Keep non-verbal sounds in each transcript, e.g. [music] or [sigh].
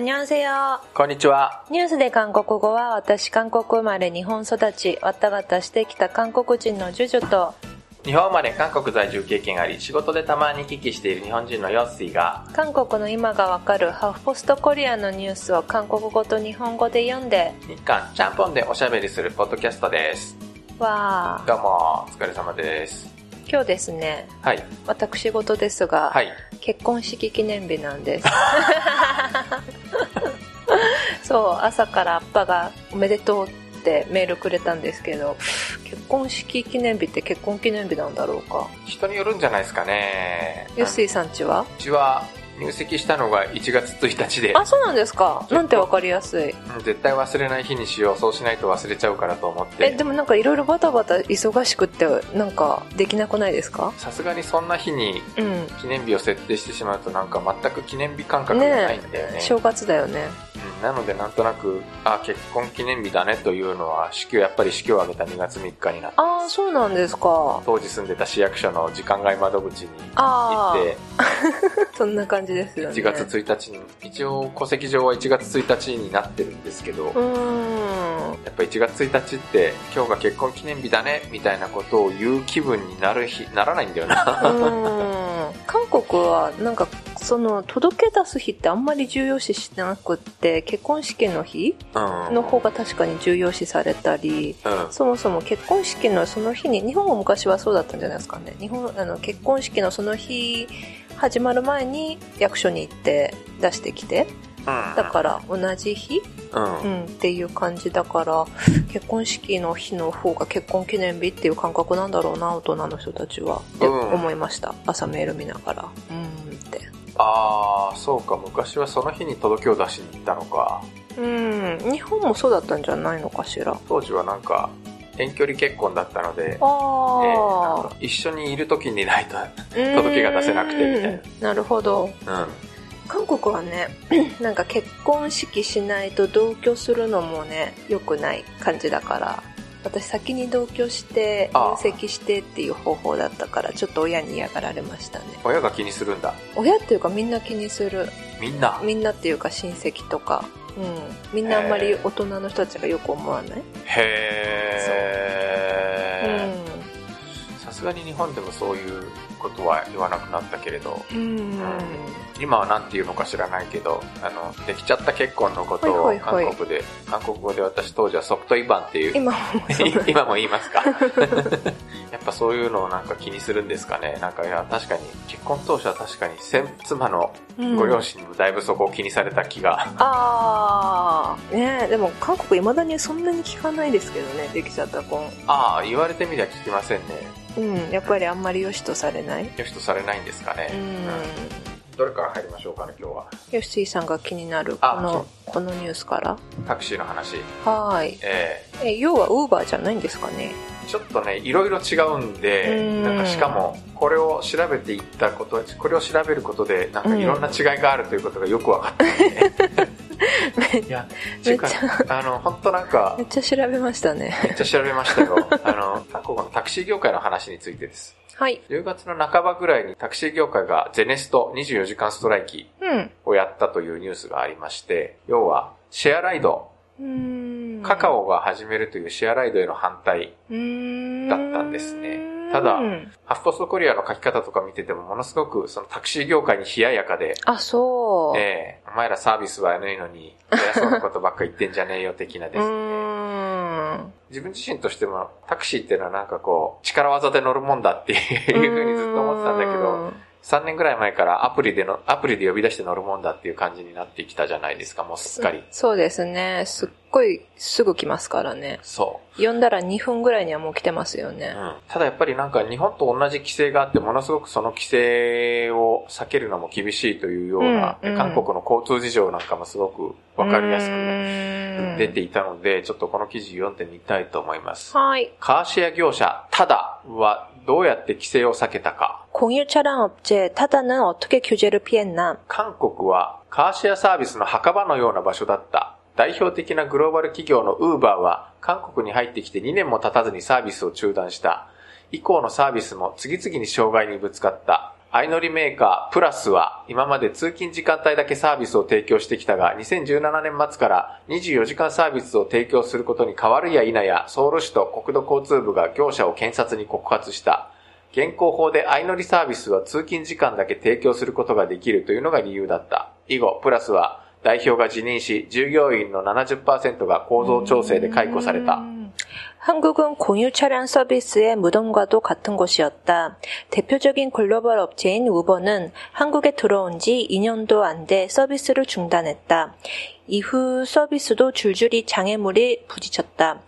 にゃんせよ。こんにちは。ニュースで韓国語は私韓国生まれ日本育ち、わたがたしてきた韓国人のジュジュと、日本生まれ韓国在住経験あり、仕事でたまに聞きしている日本人のヨッシーが、韓国の今がわかるハーフポストコリアのニュースを韓国語と日本語で読んで、日韓ちゃんぽんでおしゃべりするポッドキャストです。わー。どうも、お疲れ様です。今日ですね、はい。私事ですが、はい。結婚式記念日なんです。[laughs] [laughs] そう、朝からアッパがおめでとうってメールくれたんですけど、結婚式記念日って結婚記念日なんだろうか。人によるんじゃないですかね。ヨッシーさんちは？うちは入籍したのが1月1日で、あ、そうなんですか。なんてわかりやすい。うん絶対忘れない日にしよう。そうしないと忘れちゃうからと思っえ、てで。もなんかいろいろバタバタ忙しくって、なんかできなくないですか？さすがにそんな日にうん。記念日を設定してしまうとなんか全く記念日感覚がないんだよね。正月だよね。うんなのでなんとなく、あ、結婚記念日だねというのは、式を、やっぱり式を挙げた2月3日になって、ああ、そうなんですか。当時住んでた市役所の時間外窓口に行あって、あ、[laughs] そんな感じですよね。1月1日に、一応戸籍上は1月1日になってるんですけど、うーん。やっぱ1月1日って今日が結婚記念日だねみたいなことを言う気分になる日、ならないんだよな。うん韓国はなんかその届け出す日ってあんまり重要視しなくって結婚式の日うん。の方が確かに重要視されたりうん。そもそも結婚式のその日に日本も昔はそうだったんじゃないですかね日本あの結婚式のその日始まる前に役所に行って出してきてうん。だから同じ日、うんう。ん、っていう感じだから結婚式の日の方が結婚記念日っていう感覚なんだろうな大人の人たちはってうん思いました、朝メール見ながらうんってああ、そうか、昔はその日に届けを出しに行ったのか。うん。日本もそうだったんじゃないのかしら。当時はなんか、遠距離結婚だったので、えー一緒にいる時にないと、あ、届けが出せなくてみたいな。なるほど。うん。韓国はね [clears throat] なんか結婚式しないと同居するのもね良くない感じだから私先に同居して入籍してっていう方法だったからちょっと親に嫌がられましたね。親が気にするんだ。親っていうかみんな気にする。みんな？みんなっていうか親戚とか。うん。みんなあんまり大人の人たちがよく思わない？へー。さすがに日本でもそういうことは言わなくなったけれど、うん。うん今は何て言うのか知らないけど、あの、できちゃった結婚のことを韓国で、韓国語で私当時はソフトイバンっていう、今も [laughs] 今も言いますか？[laughs] やっぱそういうのをなんか気にするんですかね？なんかいや、確かに、結婚当初は確かに、先妻のご両親にもだいぶそこを気にされた気が。ああねえでも韓国いまだにそんなに聞かないですけどねできちゃった婚ああ、言われてみりゃ聞きませんね。うんやっぱりあんまり良しとされない？よしとされないんですかね。うんどれから入りましょうかね、今日は。ヨッシーさんが気になるこあのこのニュースから？タクシーの話。はーいええ要はウーバーじゃないんですかね？ーちょっとね、いろいろ違うんで、うんなんかしかも、これを調べていったこと、これを調べることで、なんかいろんな違いがあるということがよく分かったんで。[laughs] いや、めっち、あの、本当なんかめっ、ちゃ調べましたね。めっちゃ調べましたよ。[laughs] あの、韓国のタクシー業界の話についてです。はい。10月の半ばぐらいにタクシー業界がゼネスト24時間ストライキうん。をやったというニュースがありまして、要は、シェアライド、うーん。カカオが始めるというシェアライドへの反対、だったんですねただうん。ハフポストコリアの書き方とか見ててもものすごくそのタクシー業界に冷ややかで、あそう、ええお前らサービスは悪いのに、偉そうなことばっか言ってんじゃねえよ的なうですね。自分自身としてもタクシーっていうのはなんかこう、力技で乗るもんだっていうふうにずっと思ってたんだけど、3年ぐらい前からアプリでの、アプリで呼び出して乗るもんだっていう感じになってきたじゃないですか、もうすっかり。そうですね。すっごいすぐ来ますからねそ呼んだら2分ぐらいにはもう来てますよう。ねうん。ただやっぱりなんか日本と同じ規制があって、ものすごくその規制を避けるのも厳しいというような、うんうん韓国の交通事情なんかもすごくわかりやすうくーん出ていたので、ちょっとこの記事読んでみたいと思います。はいカーシェア業者、ただはどうやって規制を避けたか。 공유 차량 업체 타다는 어떻게 규제를 피했나? 韓国はカーシェアサービスの墓場のような場所だった。 代表的なグローバル企業のウーバーは韓国に入ってきて2年も経たずにサービスを中断した。以降のサービスも次々に障害にぶつかった。相乗りメーカープラスは今まで通勤時間帯だけサービスを提供してきたが、2017年末から24時間サービスを提供することに変わるや否や、ソウル市と国土交通部が業者を検察に告発した。現行法で相乗りサービスは通勤時間だけ提供することができるというのが理由だった。以後、プラスは 代表が辞任し、従業員の70%が構造調整で解雇された。 한국은 공유 차량 서비스의 무덤과도 같은 곳이었다. 대표적인 글로벌 업체인 우버는 한국에 들어온 지 2년도 안 돼 서비스를 중단했다. 이후 서비스도 줄줄이 장애물이 부딪혔다.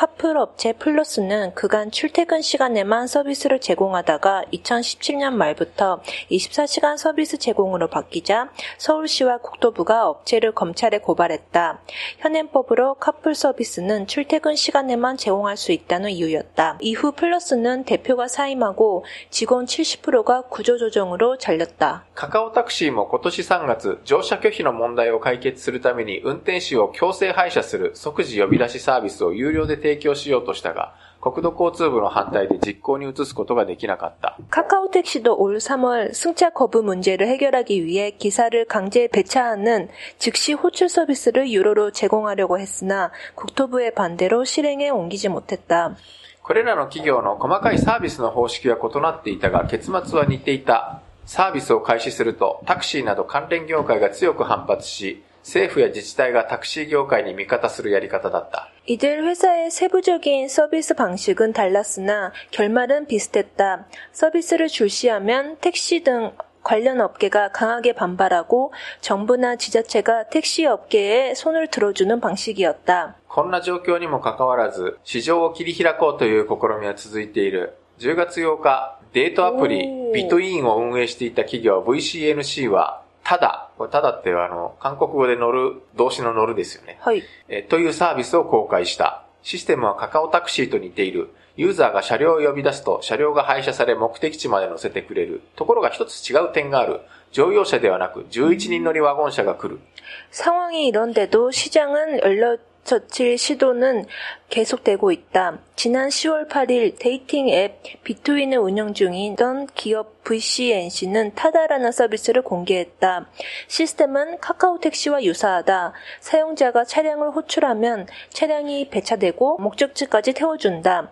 카풀 업체 플러스는 그간 출퇴근 시간에만 서비스를 제공하다가 2017년 말부터 24시간 서비스 제공으로 바뀌자 서울시와 국토부가 업체를 검찰에 고발했다. 현행법으로 카풀 서비스는 출퇴근 시간에만 제공할 수 있다는 이유였다. 이후 플러스는 대표가 사임하고 직원 70%가 구조조정으로 잘렸다. カカオタクシーも今年3月、乗車拒否の問題を解決するために運転手を強制廃車する即時呼び出しサービスを有料で 提供しようとしたが、国土交通部の反対で実行に移すことができなかった。 카카오 택시도 올 3월 승차 거부 문제를 해결하기 위해 기사를 강제 배차하는 즉시 호출 서비스를 유료로 제공하려고 했으나 국토부의 반대로 실행에 옮기지 못했다. これらの企業の細かいサービスの方式は異なっていたが、結末は似ていた。サービスを開始すると、タクシーなど関連業界が強く反発し、 政府や自治体がタクシー業界に味方するやり方だった。이들회사의세부적인서비스방식은달랐으나결말은비슷했다서비스를출시하면택시등 관련 업계가 강하게 반발하고 정부나 지자체가 택시 업계에 손을 들어주는 방식이었 다. こんな状況にもかかわらず、市場を切り開こうという試みは続いている。10月8日、デートアプリ、ビトインを運営していた企業 VCNC は、ただ、これただってあの、韓国語で乗る、動詞の乗るですよね。 허이. えーというサービスを公開した。システムはカカオタクシーと似ている。ユーザーが車両を呼び出すと車両が配車され目的地まで乗せてくれる。ところが一つ違う点がある。乗用車ではなく11人乗りワゴン車が来る。 상황이 이런데도 시장은 얼려 젖힐 시도는 계속되고 있다. 지난 10월 8일 데이팅 앱 비투인을 운영 중이던 기업 VCNC는 타다라는 서비스를 공개했다. 시스템은 카카오 택시와 유사하다. 사용자가 차량을 호출하면 차량이 배차되고 목적지까지 태워준다.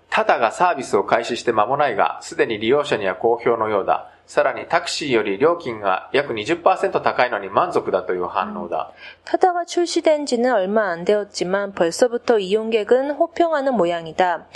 ただがサービスを開始して間もないが、すでに利用者には好評のようだ。さらにタクシーより料金が約20%高いのに満足だという反応だ。 타다가 출시된 지는 얼마 안 되었지만 벌써부터 이용객은 호평하는 모양이다.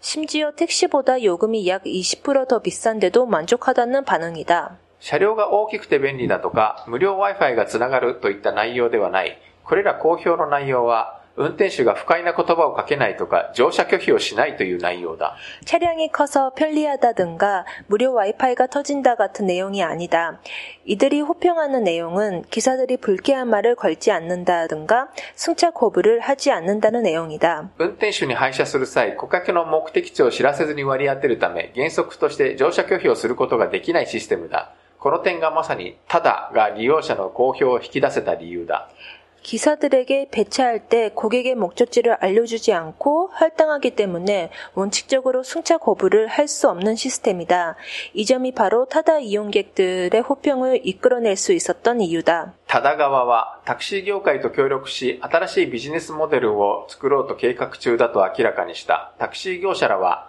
심지어 택시보다 요금이 약 20%더 비싼데도 만족하다는 반응이다. 車両が大きくて便利だとか、無料 Wi-Fi がつながるといった内容ではない。これら好評の内容は、 運転手が不快な言葉をかけないとか、乗車拒否をしないという内容だ。 차량이 커서 편리하다든가 무료 와이파이가 터진다 같은 내용이 아니다. 이들이 호평하는 내용은 기사들이 불쾌한 말을 걸지 않는다든가 승차 거부를 하지 않는다는 내용이다. 運転手に配車する際、顧客の目的地を知らせずに割り当てるため、原則として乗車拒否をすることができないシステムだ。この点がまさに、ただが利用者の好評を引き出せた理由だ。 기사들에게 배차할 때 고객의 목적지를 알려주지 않고 할당하기 때문에 원칙적으로 승차 거부를 할 수 없는 시스템이다. 이 점이 바로 타다 이용객들의 호평을 이끌어낼 수 있었던 이유다. ただ側はタクシー業界と協力し、新しいビジネスモデルを作ろうと計画中だと明らかにした。タクシー業者らは、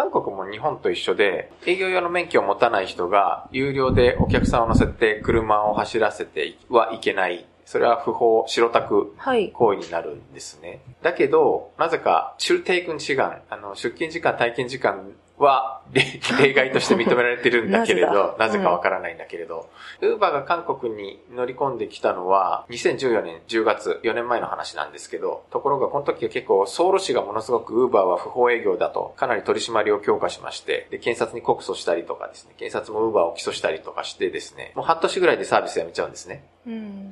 韓国も日本と一緒で、営業用の免許を持たない人が、有料でお客さんを乗せて車を走らせてはいけない。それは不法、白タクはい。行為になるんですね。だけど、なぜか、出定軍時間、あの、出勤時間、退勤時間は、例例外として認められてるんだけれど、[laughs] なぜかわからないんだけれど、ウーバーが韓国に乗り込んできたのは、2014年10月、4年前の話なんですけど、ところがこの時は結構、ソウル市がものすごくウーバーは不法営業だと、かなり取り締まりを強化しまして、で、検察に告訴したりとかですね、検察もウーバーを起訴したりとかしてですね、もう半年ぐらいでサービスやめちゃうんですね。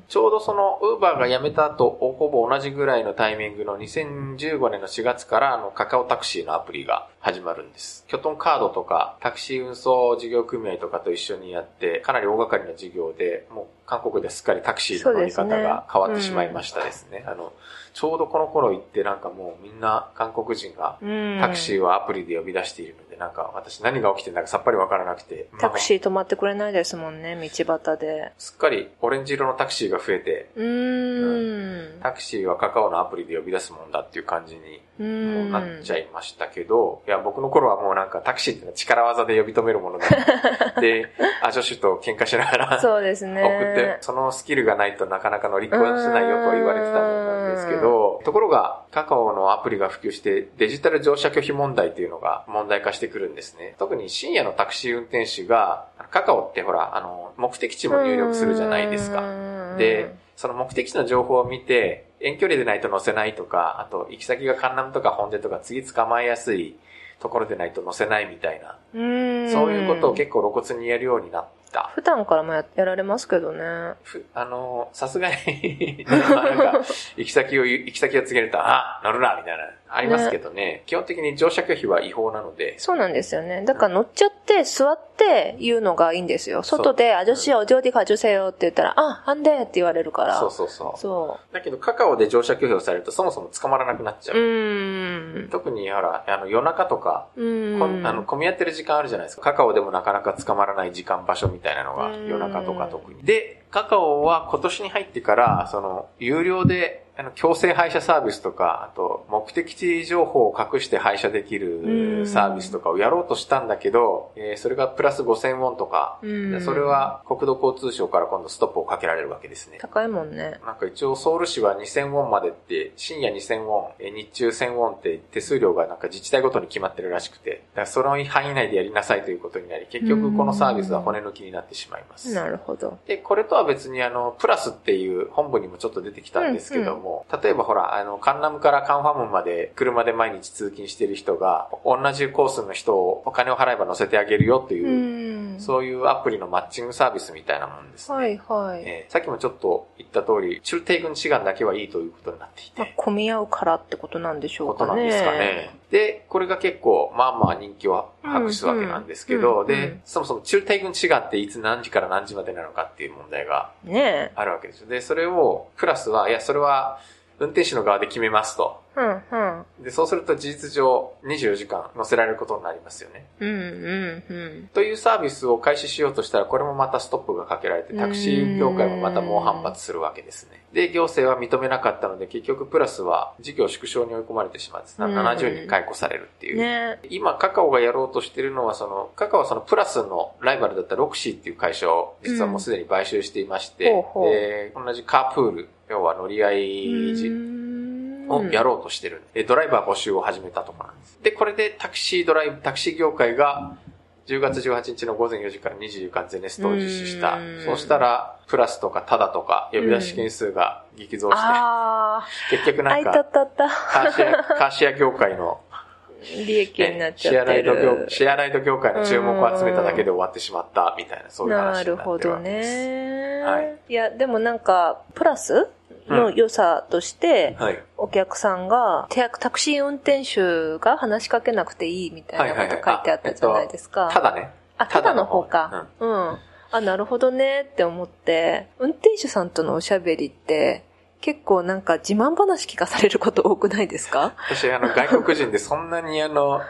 ちょうどその、ウーバーが辞めた後、ほぼ同じぐらいのタイミングの2015年の4月から、あの、カカオタクシーのアプリが始まるんです。キョトンカードとか、タクシー運送事業組合とかと一緒にやって、かなり大掛かりな事業で、もう韓国ですっかりタクシーの乗り方が変わってしまいましたですね。すねうん、あの、ちょうどこの頃行ってなんかもうみんな韓国人がタクシーはアプリで呼び出しているので、なんか私何が起きてんだかさっぱりわからなくて。タクシー止まってくれないですもんね、道端で。すっかりオレンジ色のタクシーが増えて、うん、うん、タクシーはカカオのアプリで呼び出すもんだっていう感じになっちゃいましたけど、いや、僕の頃はもうなんかタクシーってのは力技で呼び止めるものだ。で、[laughs] あ、助手と喧嘩しながらそうですね。送ってそのスキルがないとなかなか乗り越えせないよと言われてたもんなんですけど、ところが、カカオのアプリが普及して、デジタル乗車拒否問題っていうのが問題化してくるんですね。特に深夜のタクシー運転手が、カカオってほら、あの、目的地も入力するじゃないですか。かで、その目的地の情報を見て、遠距離でないと乗せないとか、あと行き先がカンナムとかホンデとか次捕まえやすいところでないと乗せないみたいな、うん。そういうことを結構露骨にやるようになった。普段からもややられますけどね。ふあの、さすがに、ま [laughs] あなんか、行き先を行き先を告げると、あ、乗るな、みたいな、ありますけどね、基本的に乗車拒否は違法なので、そうなんですよね。だから乗っちゃって座って言うのがいいんですよ。外で、あじょしおじょうでかじゅせよって言ったら、あ、あんでって言われるから。そうそうそう。そだけど、カカオで乗車拒否をされると、そもそも捕まらなくなっちゃう。うん。特に、ほら、あの、夜中とか、うーん。あの、混み合ってる時間あるじゃないですか。カカオでもなかなか捕まらない時間、場所みたいなのがうん夜中とか特に。で、カカオは今年に入ってから、その、有料で、あの、強制配車サービスとか、あと、目的地情報を隠して配車できうんるサービスとかをやろうとしたんだけど、えーそれがプラス5000ウォンとか、それは国土交通省から今度ストップをかけられるわけですね。高いもんね。なんか一応ソウル市は2000ウォンまでって、深夜2000ウォン、え日中1000ウォンって手数料がなんか自治体ごとに決まってるらしくて、だからその範囲内でやりなさいということになり、結局このサービスは骨抜きになってしまいます。なるほど。で、これとは別にあの、プラスっていう本部にもちょっと出てきたんですけども、例えばほら、あの、カンナムからカンファムまで車で毎日通勤してる人が、同じコースの人をお金を払えば乗せてあげるよってういう、ん。そういうアプリのマッチングサービスみたいなもんですね。はいはい。えーさっきもちょっと言った通り、中低軍志願だけはいいということになっていて、まあ、混み合うからってことなんでしょこうかね。となんですかね。で、これが結構、まあまあ人気を博すわけなんですけど、でん、そもそも中低軍志願っていつ何時から何時までなのかっていう問題がねあるわけですよ。で、それを、プラスは、いや、それは、運転手の側で決めますと。え。うんうん。で、そうすると事実上24時間乗せられることになりますよね。うんうんうん。というサービスを開始しようとしたら、これもまたストップがかけられて、タクシー業界もまた猛反発するわけですね。で、行政は認めなかったので、結局プラスは事業縮小に追い込まれてしまって、うん。70人解雇されるっていう。ね。今、カカオがやろうとしてるのは、その、カカオはそのプラスのライバルだったロクシーっていう会社を、実はもうすでに買収していまして、ほうほう。で、同じカープール、要は乗り合い時をやろうとしてるんで、ドライバー募集を始めたところなんです。で、これでタクシードライブ、タクシー業界が、10月18日の午前4時から24時間ゼネストを実施したうん。そうしたら、プラスとかタダとか、呼び出し件数が激増して、あ結局なんか、たったった。カーシェア、カーシェア業界の利益になっちシェアライドゃってる業、。シェアライド業界の注目を集めただけで終わってしまった、みたいな、そういう話になってるなるほどわけです。ね。はいいや、でもなんか、プラスの良さとして、はい。お客さんが、タタクシー運転手が話しかけなくていいみたいなこと書いてあったじゃないですか。ただね。あ、ただの方か。うん。あ、なるほどねって思って、運転手さんとのおしゃべりって、結構なんか自慢話聞かされること多くないですか？私、あの、外国人でそんなにあの、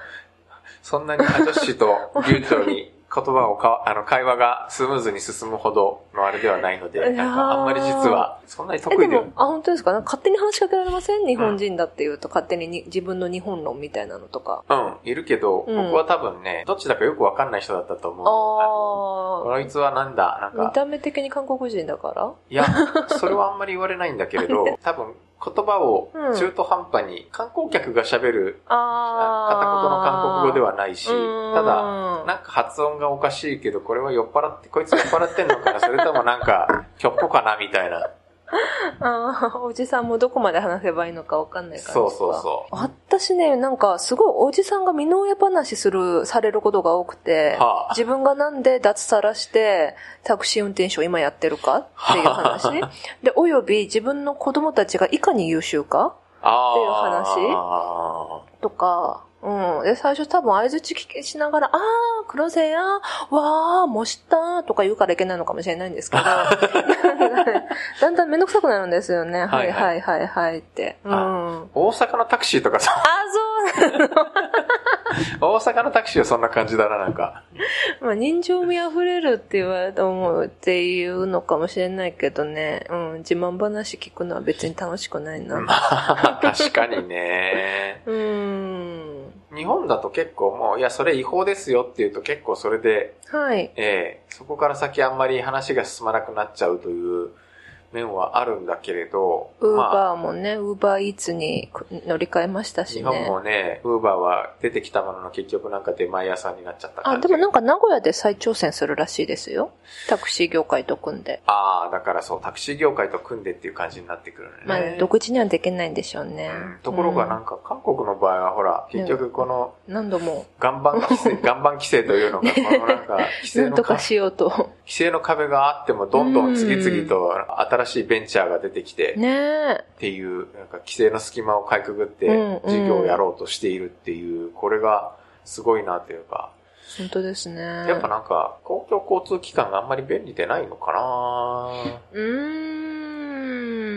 そんなにアジョッシュと流暢に言葉をか、あの、会話がスムーズに進むほどのあれではないので、なんかあんまり実は、そんなにえ、得意ではあ、本当ですか？なんか勝手に話しかけられません？日本人だっていうと、勝手にに自分の日本論みたいなのとか。うん、いるけど、うん。僕は多分ね、どっちだかよくわかんない人だったと思う。あのあこいつはなんだ、なんー。見か、た目的に韓国人だから？いや、それはあんまり言われないんだけれど、[laughs] 多分言葉を中途半端に観光客が喋るあ片言の韓国語でははないし、うん。ただ、なんか発音がおかしいけど、これは酔っ払って、こいつ酔っ払ってんのかなそれともなんか、ひょっぽかなみたいな。[laughs] ああ、おじさんもどこまで話せばいいのかわかんないから。そうそうそう私ね、なんかすごいおじさんが身の上話する、されることが多くて、はあ自分がなんで脱サラしてタクシー運転手を今やってるかっていう話。で、および自分の子供たちがいかに優秀かあっていう話とか、うん。で、最初多分合図聞きしながら、あー、黒瀬や、わー、もしたとか言うからいけないのかもしれないんですけど、[laughs] だんだんめんどくさくなるんですよね。はいはいはいはいって。うん。あ、大阪のタクシーとかさ、そう [laughs] 大阪のタクシーはそんな感じだな、なんか。まあ、人情味溢れるって言われて思うっていうのかもしれないけどね。うん。自慢話聞くのは別に楽しくないな。確かにね。[laughs] うん。日本だと結構もう、いや、それ違法ですよって言うと結構それで、はい。ええそこから先あんまり話が進まなくなっちゃうという面はあるんだけれど、ウーまあ、バーもね、ウーバーイーツに乗り換えましたしね。日本もね、ウーバーは出てきたものの結局なんか出前屋さんになっちゃった感あ、じ。でもなんか名古屋で再挑戦するらしいですよ。タクシー業界と組んで。ああ、だからそう、タクシー業界と組んでっていう感じになってくるね。まあ、独自にはできないんでしょうね。うんところがなんか韓国の場合はほら、結局この何度も、岩盤規制、[laughs] 岩盤規制というのが、このなんか、[laughs] 規制のとかしようと。規制の壁があっても、どんどん次々と新しいベンチャーが出てきて、ねえ。っていう、なんか規制の隙間をかいくぐってうんうん、事業をやろうとしているっていう、これがすごいなというか、本当ですね。やっぱなんか、公共交通機関があんまり便利でないのかな。うー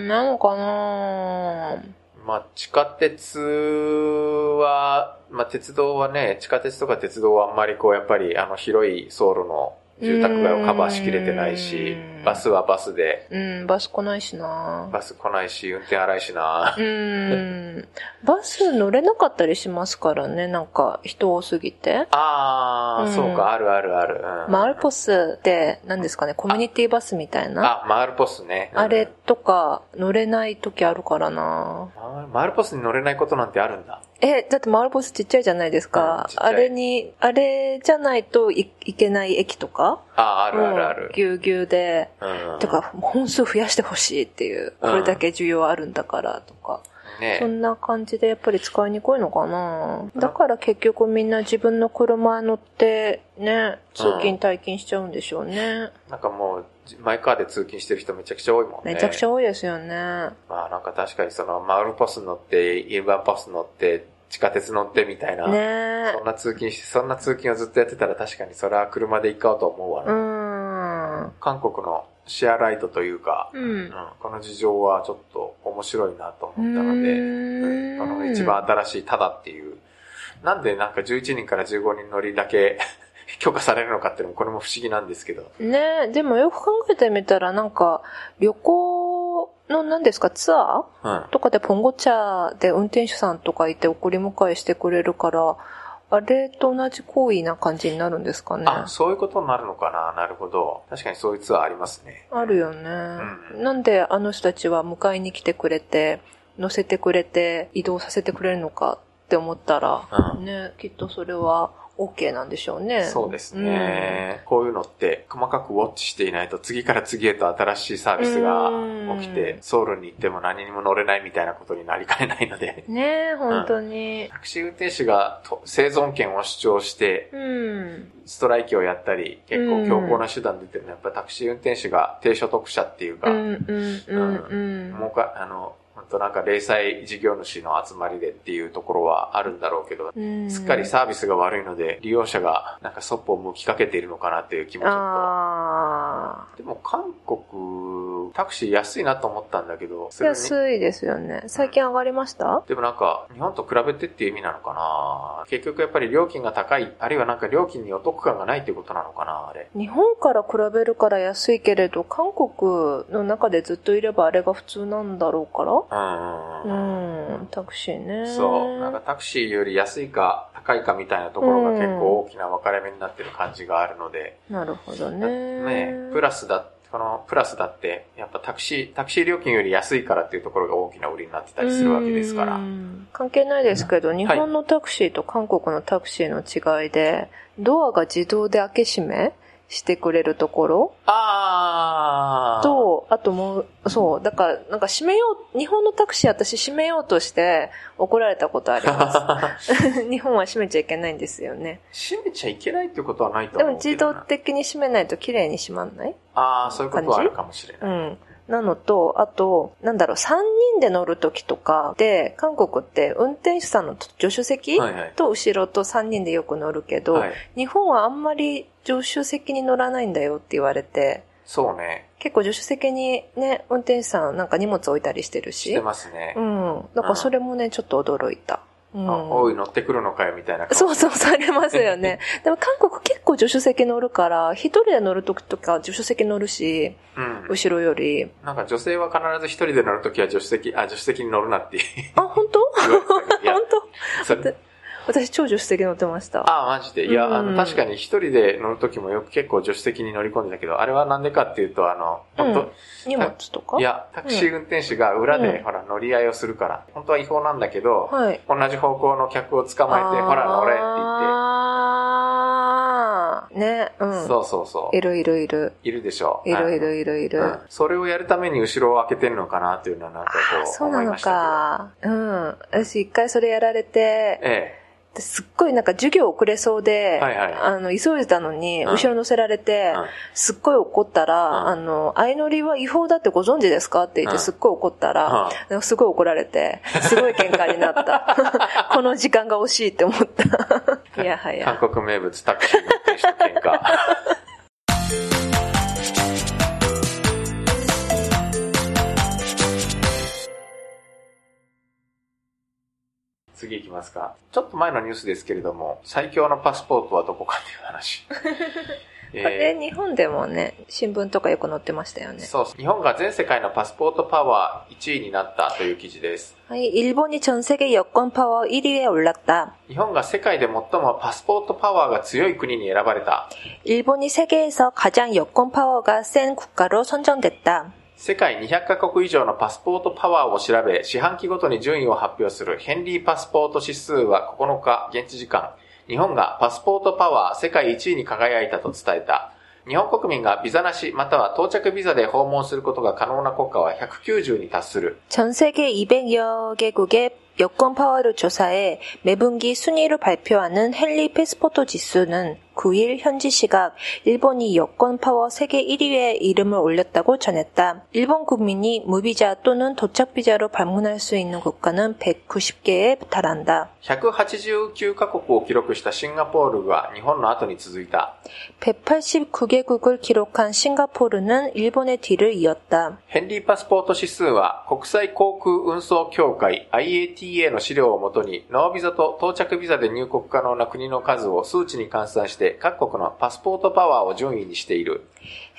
ん、なのかなまあ、地下鉄は、まあ、鉄道はね、地下鉄とか鉄道はあんまりこう、やっぱりあの広い走路の住宅街をカバーしきれてないし。うん、バスはバスで、うん、バス来ないしなバス来ないし、運転荒いしな。うーん。バス乗れなかったりしますからね、なんか人多すぎて。あー、うんそうか、あるあるある。うんマールポスって何ですかね、コミュニティバスみたいな。あ、マールポスね。うんあれとか乗れない時あるからなマーマールポスに乗れないことなんてあるんだ。え、だってマールポスちっちゃいじゃないですか。うんちっちゃいあれに、あれじゃないといいけない駅とかあ、あるあるあうんる。ぎゅうぎゅうで。うん。てか、本数増やしてほしいっていう。これだけ需要あるんだからとか。ねそんな感じでやっぱり使いにくいのかなだから結局みんな自分の車乗ってね、通勤退勤しちゃうんでしょうね。なんかもう、マイカーで通勤してる人めちゃくちゃ多いもんね。めちゃくちゃ多いですよね。まあなんか確かにその、マールポス乗って、イルバンパス乗って、地下鉄乗ってみたいな。ねそんな通勤して、そんな通勤をずっとやってたら確かにそれは車で行こうと思うわうな。韓国のシェアライトというか、ううんん。この事情はちょっと面白いなと思ったので、うーんこの一番新しいタダっていう。なんでなんか11人から15人乗りだけ [laughs] 許可されるのかっていうのもこれも不思議なんですけど。ねでもよく考えてみたらなんか旅行の何ですか？ツアうんー。とかでポンゴチャで運転手さんとかいて送り迎えしてくれるから、あれと同じ行為な感じになるんですかね？あ、そういうことになるのかな？なるほど。確かにそういうツアーありますね。あるよね、うんなんであの人たちは迎えに来てくれて、乗せてくれて、移動させてくれるのかって思ったら、うんね、きっとそれは OK なんでしょうね。そうですね、こういうのって細かくウォッチしていないと次から次へと新しいサービスが起きて、ソウルに行っても何にも乗れないみたいなことになりかねないので、うん。ね本当に。タクシー運転手がと生存権を主張して、うん。ストライキをやったり、結構強硬な手段出てるのは、やっぱタクシー運転手が低所得者っていうか、うん、うん、うん、うん。もうか、あの、となんか零細事業主の集まりでっていうところはあるんだろうけど、すっかりサービスが悪いので、利用者がなんかそっぽを向きかけているのかなっていう気もちょっと。でも韓国、タクシー安いなと思ったんだけど、安いですよね。最近上がりました、でもなんか、日本と比べてっていう意味なのかな結局やっぱり料金が高い、あるいはなんか料金にお得感がないっていうことなのかなあれ。日本から比べるから安いけれど、韓国の中でずっといればあれが普通なんだろうから？うん。うん、タクシーね。そう。なんかタクシーより安いか高いかみたいなところが結構大きな分かれ目になってる感じがあるので。なるほどね。ねプラスだこのプラスだって、やっぱタクシー、タクシー料金より安いからっていうところが大きな売りになってたりするわけですから。関係ないですけど、日本のタクシーと韓国のタクシーの違いで、ドアが自動で開け閉めしてくれるところ？ああ。と、あともう、そう、だから、なんか閉めよう、日本のタクシー私閉めようとして怒られたことあります。[laughs] 日本は閉めちゃいけないんですよね。閉めちゃいけないってことはないと思うでも自動的に閉めないと綺麗に閉まんない？ああ、そういうことはあるかもしれない。うん。なのと、あと、なんだろう、3人で乗るときとかで、韓国って運転手さんの助手席、はいはい、と後ろと3人でよく乗るけど、はい、日本はあんまり助手席に乗らないんだよって言われて、そうね。結構助手席にね、運転手さんなんか荷物置いたりしてるし。してますね。うん。だからそれもね、ちょっと驚いた。うん、おい、乗ってくるのかよ、みたいなそうそう、されますよね。[laughs] でも韓国結構助手席乗るから、一人で乗るときとか助手席乗るし、うん、後ろより。なんか女性は必ず一人で乗るときは助手席、あ、助手席に乗るなって。あ、本当？[laughs] 本当？私超助手席乗ってました。ああ、マジで。いや、うん、あの、確かに一人で乗るときもよく結構助手席に乗り込んでたけど、あれはなんでかっていうと、あの、本当、うん、荷物とか？いや、タクシー運転手が裏で、ほら、乗り合いをするから、本当は違法なんだけど、はい、同じ方向の客を捕まえて、ほら、乗れって言って。あね、うん。そうそうそう。いるいるいる。いるでしょ。いるいるいるいる、うん。それをやるために後ろを開けてるのかなっていうのはなんかこう、そうなのか。うん。私一回それやられて、ええ。すっごいなんか授業遅れそうで、はいはい、あの、急いでたのに、後ろ乗せられて、うん、すっごい怒ったら、うん、あの、相乗りは違法だってご存知ですかって言ってすっごい怒ったら、うん、すごい怒られて、すごい喧嘩になった。[laughs] この時間が惜しいって思った。[laughs] いやはや。韓国名物タクシーの喧嘩。次行きますか。ちょっと前のニュースですけれども、最強のパスポートはどこかっていう話。[laughs] これ日本でもね、新聞とかよく載ってましたよね。そう。日本が全世界のパスポートパワー1位になったという記事です。はい。일본이전세계여권파워1위에올랐다日本が世界で最もパスポートパワーが強い国に選ばれた。일본이세계에서가장여권파워가센국가로선정됐다 世界200カ国以上のパスポートパワーを調べ、四半期ごとに順位を発表するヘンリーパスポート指数は9日現地時間、日本がパスポートパワー世界1位に輝いたと伝えた。日本国民がビザなしまたは到着ビザで訪問することが可能な国家は190に達する。전세계200여개국의 여권 파워를 조사해 매분기 순위를 발표하는 헨리 패스포트 지수는 9일 현지 시각 일본이 여권 파워 세계 1위에 이름을 올렸다고 전했다. 일본 국민이 무비자 또는 도착 비자로 방문할 수 있는 국가는 190개에 달한다. 189カ国を 기록した 싱가포르가 일본의 後に続いた. 189개국을 기록한 싱가포르는 일본의 뒤를 이었다. 헨리 파스포트 指数は国際航空運送協会 IATA の資料をもとにノービザと到着ビザで入国可能な国の数を数値に換算して各国のパスポートパワーを順位にしている。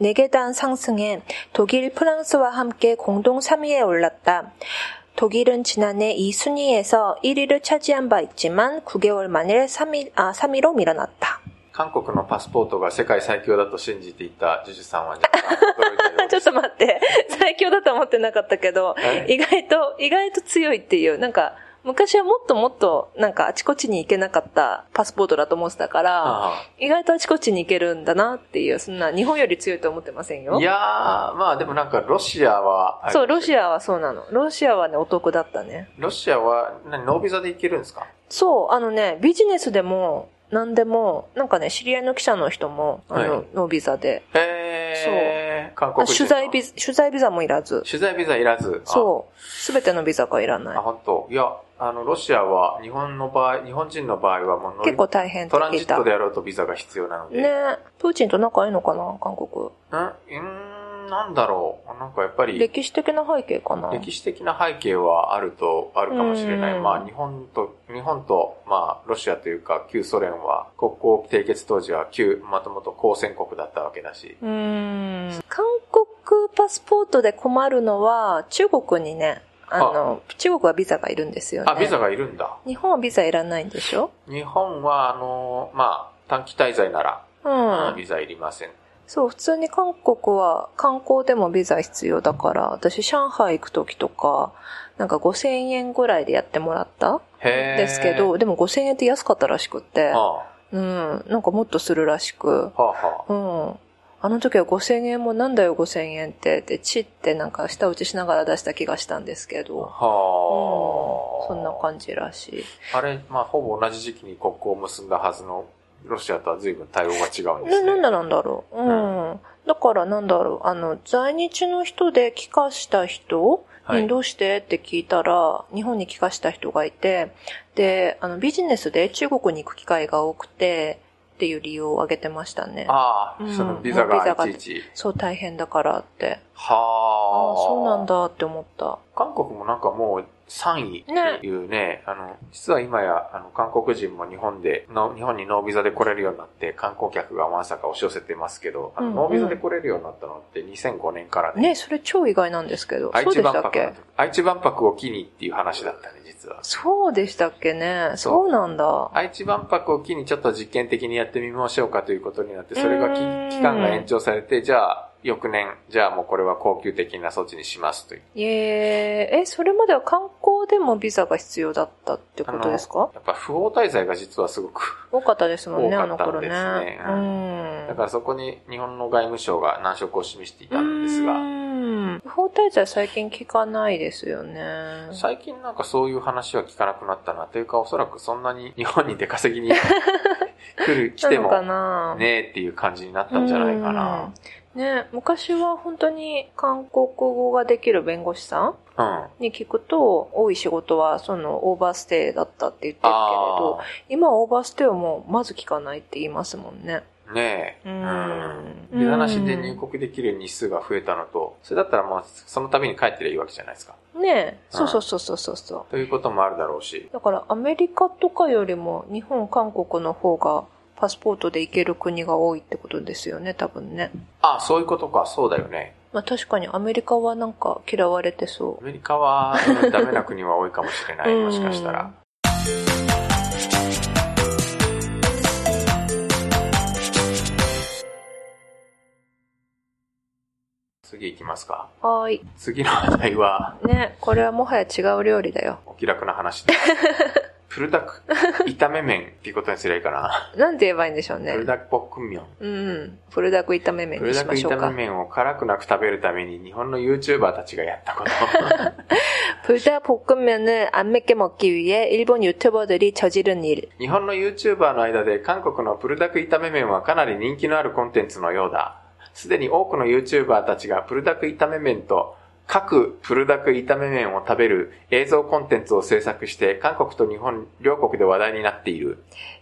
4계단 상승해 독일, 프랑스와 함께 공동 3위에 올랐다. 독일은 지난해 이 순위에서 1위를 차지한 바 있지만 9개월 만에 3위, 아, 3위로 밀어났다. 韓国のパスポートが世界最強だと信じていたジュジュさんは、ちょっと待って。最強だと思ってなかったけど、意外と、意外と強いっていう、なんか、 [laughs] 昔はもっともっとなんかあちこちに行けなかったパスポートだと思ってたから、あ意外とあちこちに行けるんだなっていう、そんな日本より強いと思ってませんよ？いやー、まあでもなんかロシアは、そう、ロア。シアはそうなの。ロシアはね、お得だったね。ロシアは、何、ノービザで行けるんですか？そう、あのね、ビジネスでも、何でも、なんかね、知り合いの記者の人も、あの、はいノービザで。へー、韓あ国取材ビザ、取材ビザもいらず。取材ビザいらず。そう。すべてのビザがいらなあ。いあ、。本当。いや、あの、ロシアは、日本の場合、日本人の場合はもう結構大変トラン。ジットでやろうとビザが必要なので。ねプーチンと仲いいのかな、韓国。うん、なんだろう。なんかやっぱり、歴史的な背景かな。歴史的な背景はあると、あるかもしれない。うんまあ、日本と、日本と、まあ、ロシアというか、旧ソ連は、国交締結当時は旧、まともと交戦国だったわけだし。うーん。韓国パスポートで困るのは、中国にね、あの、中国はビザがいるんですよね。あ、ビザがいるんだ。日本はビザいらないんでしょ？日本は、あの、まあ、短期滞在なら、うん。ビザいりません。そう、普通に韓国は観光でもビザ必要だから、私上海行く時とか、なんか5000円ぐらいでやってもらったへーですけど、、でも5000円って安かったらしくって、はうん、なんかもっとするらしく、あ、はあ、はあ。うん。あの時は5000円もなんだよ5000円って、で、チってなんか舌打ちしながら出した気がしたんですけど、はあ、そんな感じらしい。あれ、まあ、ほぼ同じ時期に国交を結んだはずのロシアとは随分対応が違うんですね、ね。なんでなんだろう。うん。だからなんだろう。あの、在日の人で帰化した人はいにどうしてって聞いたら、日本に帰化した人がいて、で、あの、ビジネスで中国に行く機会が多くて、っていう理由を挙げてましたね。ああ、うんそのビザががいちいち。そう大変だからって。はあ。ああ、そうなん。だって思った。韓国もなんかもう3位っていうね、あの、実は今や、あの、韓国人も日本で、の日本にノービザで来れるようになって、観光客がまさか押し寄せてますけど、あの、うんうんノービザで来れるようになったのって2005年からね。ね、それ超意外なんですけど。愛知万博愛知万博を機にっていう話だったね、実は。そうでしたっけね？そうなんだ。愛知万博を機にちょっと実験的にやってみましょうかということになって、それが期間が延長されて、じゃあ、翌年、じゃあもうこれは恒久的な措置にしますという。えー、え、それまでは観光でもビザが必要だったってことですか？やっぱ不法滞在が実はすごく、多かったですもんね、多あの頃ねね。ううん。だからそこに日本の外務省が難色を示していたんですうが、ん。不法滞在最近聞かないですよね。最近なんかそういう話は聞かなくなったな。というかおそらくそんなに日本に出稼ぎに [laughs] 来る、来てもねえっていう感じになったんじゃないかな。うんね、昔は本当に韓国語ができる弁護士さんうん。に聞くと、多い仕事はそのオーバーステイだったって言ってるけれどあ、今はオーバーステイをもうまず聞かないって言いますもんね。あ、ねえ。うんビザなしで入国できる日数が増えたのと、それだったらまあ、その度に帰ってりゃいいわけじゃないですか。ねえ、そうそうそうそうそうそう。ということもあるだろうし。だからアメリカとかよりも日本、韓国の方がパスポートで行ける国が多いってことですよね、多分ね。あ、そういうことか、そうだよね。まあ確かにアメリカはなんか嫌われてそアメリカは、うんダメな国は多いかもしれなう。い、もしかしたら。次行きますか。うん。はーい。次の話題は、ね、これはもはや違う料理だよ。お気楽な話です。[laughs] プルダク、炒め麺っていうことにすりゃいいかな。なんて言えばいいんでしょうねプル。ダクポックミョン。うん。プルダク炒め麺にプルダクしましょうか炒め。麺を辛くなく食べるために日本の YouTuber たちがやったこと。 [laughs] 불닭볶음면을 안 맵게 먹기 위해 일본 유튜버들이 저지른 일. 日本の YouTuber の間で韓国のプルダク炒め麺はかなり人気のあるコンテンツのようだ。 すでに多くの YouTuber たちがプルダク炒め麺と各プルダク炒め麺を食べる映像コンテンツを制作して韓国と日本両国で話題になっている。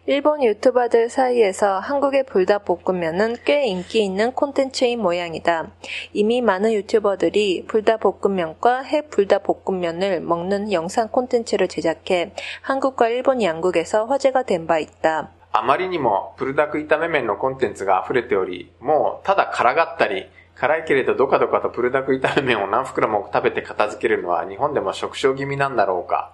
일본 유튜버들 사이에서 한국의 불닭 볶음면은 꽤 인기 있는 콘텐츠인 모양이다. 이미 많은 유튜버들이 불닭 볶음면과 해 불닭 볶음면을 먹는 영상 콘텐츠를 제작해 한국과 일본 양국에서 화제가 된 바 있다. あまりにもプルダク炒め麺のコンテンツが溢れており、もうただ辛がったり、辛いけれどドカドカとプルダク炒め麺を何袋も食べて片付けるのは日本でも食傷気味なんだろうか。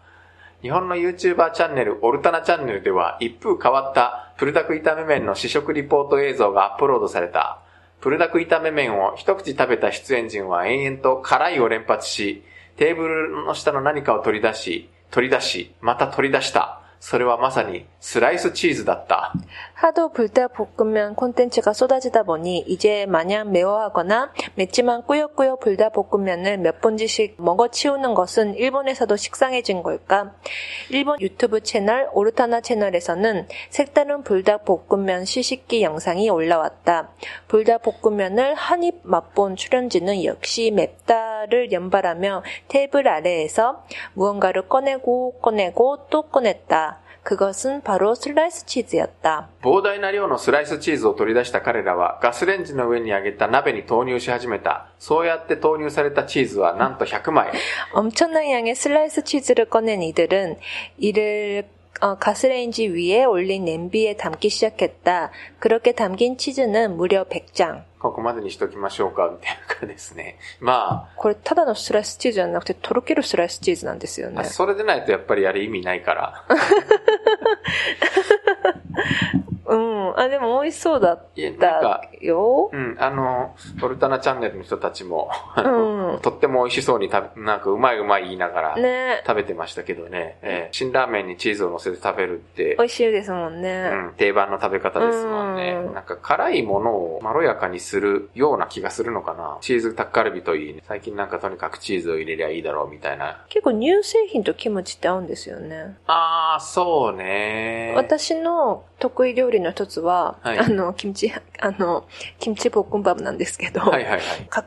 日本の YouTuber チャンネル、オルタナチャンネルでは一風変わったプルダク炒め麺の試食リポート映像がアップロードされた。プルダク炒め麺を一口食べた出演陣は延々と辛いを連発し、テーブルの下の何かを取り出し、取り出し、また取り出した。 それはまさにスライスチーズだった。 하도 불닭볶음면 콘텐츠가 쏟아지다 보니 이제 마냥 매워하거나 맵지만 꾸역꾸역 불닭볶음면을 몇 번지씩 먹어치우는 것은 일본에서도 식상해진 걸까? 일본 유튜브 채널 오르타나 채널에서는 색다른 불닭볶음면 시식기 영상이 올라왔다. 불닭볶음면을 한 입 맛본 출연진은 역시 맵다를 연발하며 테이블 아래에서 무언가를 꺼내고 꺼내고 또 꺼냈다. 그것은 바로 슬라이스 치즈였다. 膨大な量のスライスチーズを取り出した彼らはガスレンジの上に揚げた鍋に投入し始めた。そうやって投入されたチーズはなんと100枚。 엄청난 양의 슬라이스 치즈를 꺼낸 이들은 이를 어, 가스레인지 위에 올린 냄비에 담기 시작했다. 그렇게 담긴 치즈는 무려 100장. ここまでにしときましょうか、みたいな感じですね。ま これただのスライスチーズじゃなくてとろけるスライスチーズなんですよあ、ね。それでないとやっぱりあれ意味ないから。 [laughs] うん。あ、でも美味しそうだったか、よ。うん、あの、オルタナチャンネルの人たちも、うんとっても美味しそうに食べ、なんかうまいうまい言いながら、ね食べてましたけどね、えー辛ラーメンにチーズを乗せて食べるって美、味しいですもんうね。ん、定番の食べ方ですもんね。うんなんか辛いものをまろやかにするような気がするのかな。チーズタッカルビといい、ね、最近なんかとにかくチーズを入れりゃいいだろうみたいな。結構乳製品とキムチって合うんですよね。あー、そうね。私の得意料理の一つは、はいあの、キムチ、あの、キムチボックンバブなんですけど、はいはいはい。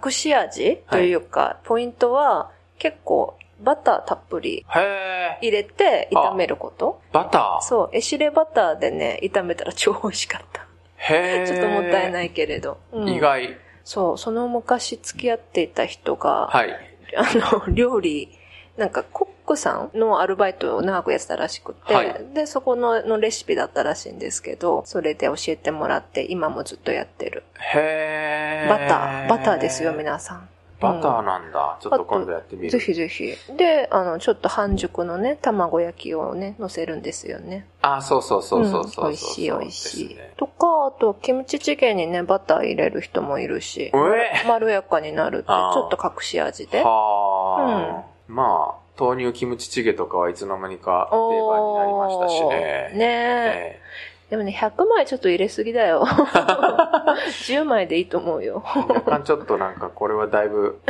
隠し味というか、ポイントは結構バターたっぷり入れて炒めることバター。そう、エシレバターでね、炒めたら超美味しかった。へー。。ちょっともったいないいけれど。うん意外。そう、その昔付き合っていた人が、はい。あの、料理、なんかコックさんのアルバイトを長くやってたらしくて、はいで、そこののレシピだったらしいんですけど、それで教えてもらって、今もずっとやってる。へー。バター、バターですよ、皆さん。バターなんだ。ちょっと今度やってみる。ぜひぜひ。で、あの、ちょっと半熟のね、卵焼きをね、乗せるんですよね。あ、そうそうそうそうそうそう、ん美味しい美味しいね。とか、あと、キムチチゲにね、バター入れる人もいるし、えまろやかになるって、ちょっと隠し味で。はあ、まあ、豆乳キムチチゲとかはいつの間にか定番になりましたしね。ねえ。えでもね、100枚ちょっと入れすぎだよ。[laughs] 10枚でいいと思うよ。え若干ちょっとなんかこれはだいぶ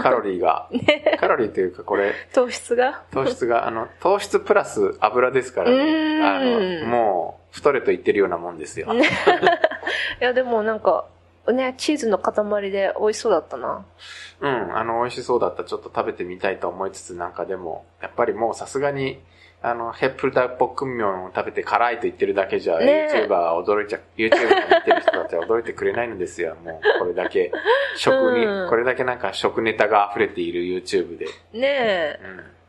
カロリーが、[laughs] カロリーというかこれ、糖質が？糖質が、あの、糖質プラス油ですからうね。あの、もう、太れと言ってるようなもんですよ。[laughs] いや、でもなんか、ね、チーズの塊で美味しそうだったな。うん、あの、美味しそうだった。ちょっと食べてみたいと思いつつ、なんかでも、やっぱりもうさすがに、あの、ヘップルダーポックンミョンを食べて辛いと言ってるだけじゃ、ね YouTuber は驚いちゃ、YouTube を見てる人たちは驚いてくれないのですよ。[laughs] もう、これだけ、食に、うんこれだけなんか食ネタが溢れている YouTube で。ねえ、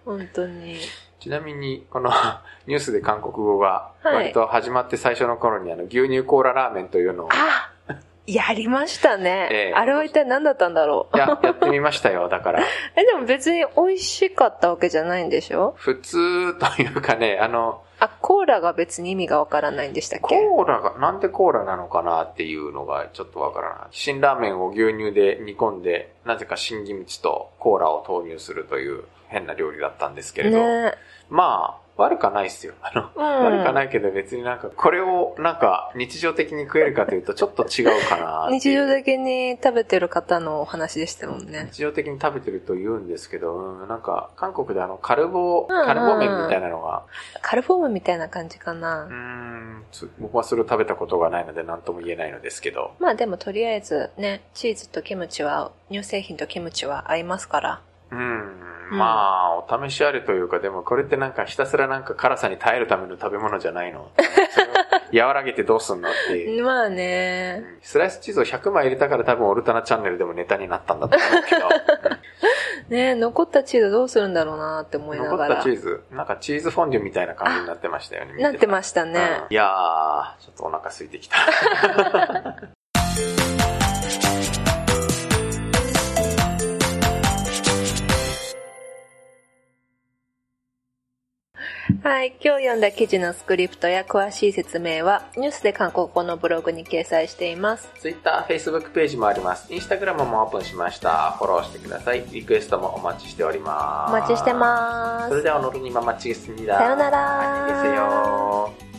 うん。本当に。ちなみに、この [laughs] ニュースで韓国語が、はい割と始まって最初の頃にあの、牛乳コーララーメンというのを、あやりましたね。ええあれは一体何だったんだろう。や、やってみましたよ。[laughs] だから、え、でも別に美味しかったわけじゃないんでしょ？普通というかね、あの、あ、コーラが別に意味がわからないんでしたっけ？コーラが、なんでコーラなのかなっていうのがちょっとわからない。辛ラーメンを牛乳で煮込んで、なぜか新キムチとコーラを投入するという変な料理だったんですけれど、ねまあ、悪かないっすよ。あの、うん悪かないけど別になんか、これをなんか日常的に食えるかというとちょっと違うかな [laughs] 日常的に食べてる方のお話でしたもんね。日常的に食べてると言うんですけど、うん、なんか、韓国であの、カルボ、カルボ麺みたいなのが、カルフォームみたいな感じかなうー。ん、つ僕はそれを食べたことがないので何とも言えないのですけど、まあでもとりあえずね、チーズとキムチは、乳製品とキムチは合いますから。うん、うんまあ、お試しあれというか、でもこれってなんかひたすらなんか辛さに耐えるための食べ物じゃないの [laughs] それを和らげてどうすんのっていう。まあね。スライスチーズを100枚入れたから多分オルタナチャンネルでもネタになったんだと思うけど、[laughs] ね残ったチーズどうするんだろうなって思いな残がら。ったチーズ、なんかチーズフォンデュみたいな感じになってましたよね。見なってたましたね。うんいやー、ちょっとお腹空いてきた。[laughs] はい。今日読んだ記事のスクリプトや詳しい説明は、ニュースで韓国語のブログに掲載しています。Twitter、Facebook ページもあります。Instagram もオープンしました。フォローしてください。リクエストもお待ちしております。お待ちしてます。それでは、おのるにままちげすみだ。さよなら。